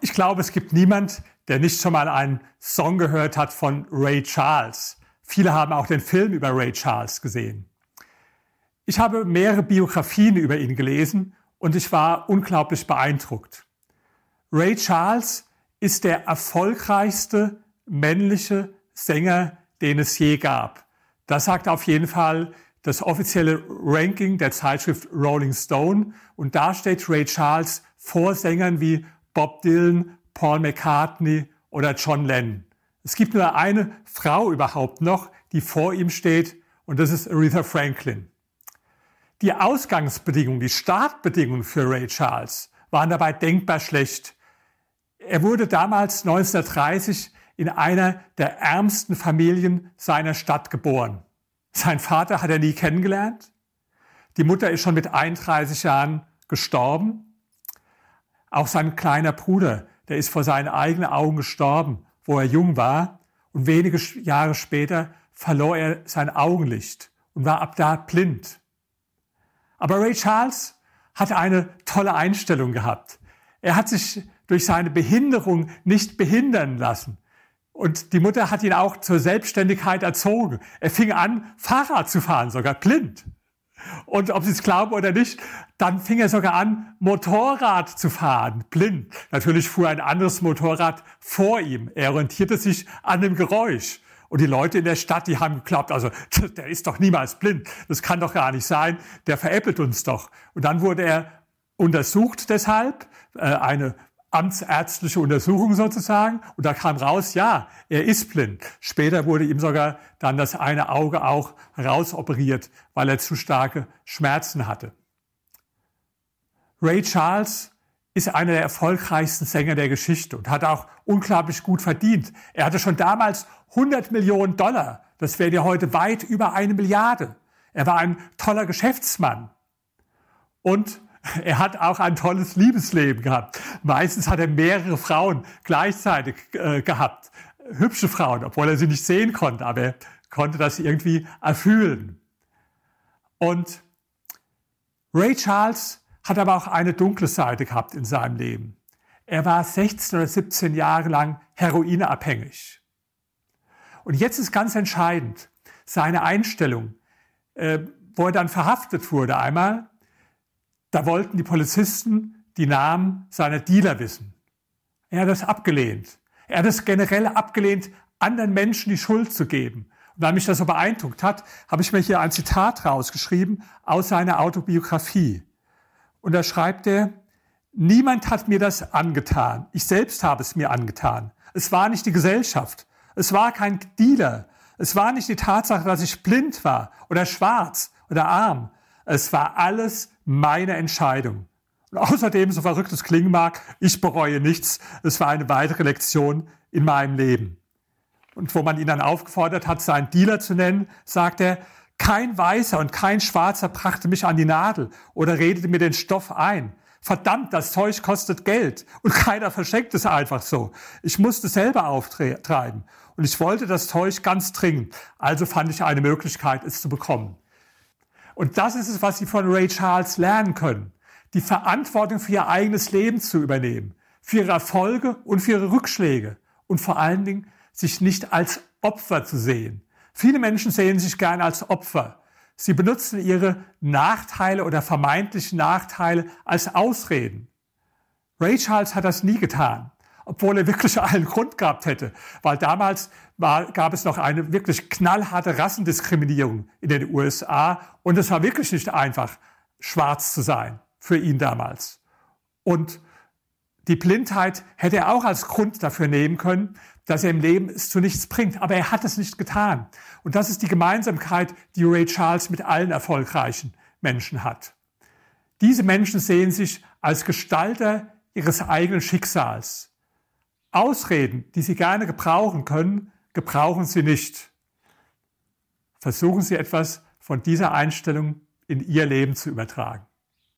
Ich glaube, es gibt niemand, der nicht schon mal einen Song gehört hat von Ray Charles. Viele haben auch den Film über Ray Charles gesehen. Ich habe mehrere Biografien über ihn gelesen und ich war unglaublich beeindruckt. Ray Charles ist der erfolgreichste männliche Sänger, den es je gab. Das sagt auf jeden Fall das offizielle Ranking der Zeitschrift Rolling Stone und da steht Ray Charles vor Sängern wie Bob Dylan, Paul McCartney oder John Lennon. Es gibt nur eine Frau überhaupt noch, die vor ihm steht und das ist Aretha Franklin. Die Ausgangsbedingungen, die Startbedingungen für Ray Charles waren dabei denkbar schlecht. Er wurde damals 1930 in einer der ärmsten Familien seiner Stadt geboren. Sein Vater hat er nie kennengelernt. Die Mutter ist schon mit 31 Jahren gestorben. Auch sein kleiner Bruder, der ist vor seinen eigenen Augen gestorben, wo er jung war. Und wenige Jahre später verlor er sein Augenlicht und war ab da blind. Aber Ray Charles hatte eine tolle Einstellung gehabt. Er hat sich durch seine Behinderung nicht behindern lassen. Und die Mutter hat ihn auch zur Selbstständigkeit erzogen. Er fing an, Fahrrad zu fahren, sogar blind. Und ob Sie es glauben oder nicht, dann fing er sogar an, Motorrad zu fahren, blind. Natürlich fuhr ein anderes Motorrad vor ihm. Er orientierte sich an dem Geräusch. Und die Leute in der Stadt, die haben geglaubt, also der ist doch niemals blind. Das kann doch gar nicht sein. Der veräppelt uns doch. Und dann wurde er untersucht deshalb, äh, eine amtsärztliche Untersuchung sozusagen. Und da kam raus, ja, er ist blind. Später wurde ihm sogar dann das eine Auge auch rausoperiert, weil er zu starke Schmerzen hatte. Ray Charles ist einer der erfolgreichsten Sänger der Geschichte und hat auch unglaublich gut verdient. Er hatte schon damals 100 Millionen Dollar. Das wäre ja heute weit über eine Milliarde. Er war ein toller Geschäftsmann. Und er hat auch ein tolles Liebesleben gehabt. Meistens hat er mehrere Frauen gleichzeitig äh, gehabt. Hübsche Frauen, obwohl er sie nicht sehen konnte, aber er konnte das irgendwie erfühlen. Und Ray Charles hat aber auch eine dunkle Seite gehabt in seinem Leben. Er war 16 oder 17 Jahre lang heroinabhängig. Und jetzt ist ganz entscheidend seine Einstellung, äh, wo er dann verhaftet wurde einmal. Da wollten die Polizisten die Namen seiner Dealer wissen. Er hat das abgelehnt. Er hat es generell abgelehnt, anderen Menschen die Schuld zu geben. Und weil mich das so beeindruckt hat, habe ich mir hier ein Zitat rausgeschrieben aus seiner Autobiografie. Und da schreibt er, niemand hat mir das angetan. Ich selbst habe es mir angetan. Es war nicht die Gesellschaft. Es war kein Dealer. Es war nicht die Tatsache, dass ich blind war oder schwarz oder arm. Es war alles meine Entscheidung. Und außerdem, so verrückt es klingen mag, ich bereue nichts. Es war eine weitere Lektion in meinem Leben. Und wo man ihn dann aufgefordert hat, seinen Dealer zu nennen, sagt er, kein Weißer und kein Schwarzer brachte mich an die Nadel oder redete mir den Stoff ein. Verdammt, das Zeug kostet Geld und keiner verschenkt es einfach so. Ich musste selber auftreiben und ich wollte das Zeug ganz dringend. Also fand ich eine Möglichkeit, es zu bekommen. Und das ist es, was Sie von Ray Charles lernen können. Die Verantwortung für Ihr eigenes Leben zu übernehmen, für Ihre Erfolge und für Ihre Rückschläge und vor allen Dingen sich nicht als Opfer zu sehen, Viele Menschen sehen sich gern als Opfer. Sie benutzen ihre Nachteile oder vermeintlichen Nachteile als Ausreden. Ray Charles hat das nie getan, obwohl er wirklich allen Grund gehabt hätte, weil damals war, gab es noch eine wirklich knallharte Rassendiskriminierung in den USA und es war wirklich nicht einfach, schwarz zu sein für ihn damals. Und die Blindheit hätte er auch als Grund dafür nehmen können, dass er im Leben es zu nichts bringt. Aber er hat es nicht getan. Und das ist die Gemeinsamkeit, die Ray Charles mit allen erfolgreichen Menschen hat. Diese Menschen sehen sich als Gestalter ihres eigenen Schicksals. Ausreden, die sie gerne gebrauchen können, gebrauchen sie nicht. Versuchen Sie etwas von dieser Einstellung in Ihr Leben zu übertragen.